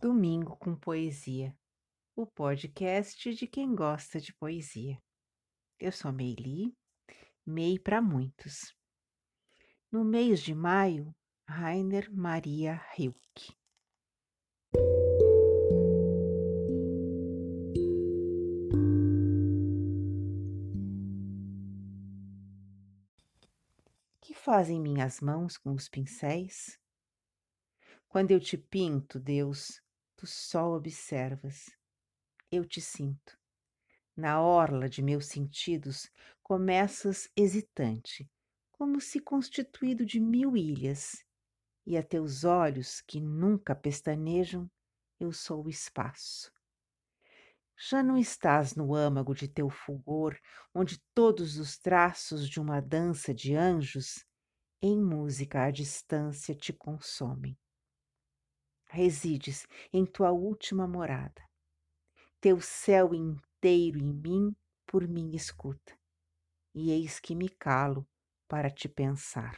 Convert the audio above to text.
Domingo com Poesia, o podcast de quem gosta de poesia. Eu sou Meili, Mei para muitos. No mês de maio, Rainer Maria Rilke. Que fazem minhas mãos com os pincéis? Quando eu te pinto, Deus, tu só observas. Eu te sinto. Na orla de meus sentidos, começas hesitante, como se constituído de mil ilhas, e a teus olhos, que nunca pestanejam, eu sou o espaço. Já não estás no âmago de teu fulgor, onde todos os traços de uma dança de anjos, em música à distância te consomem resides em tua última morada. Teu céu inteiro em mim por mim escuta, e eis que me calo para te pensar.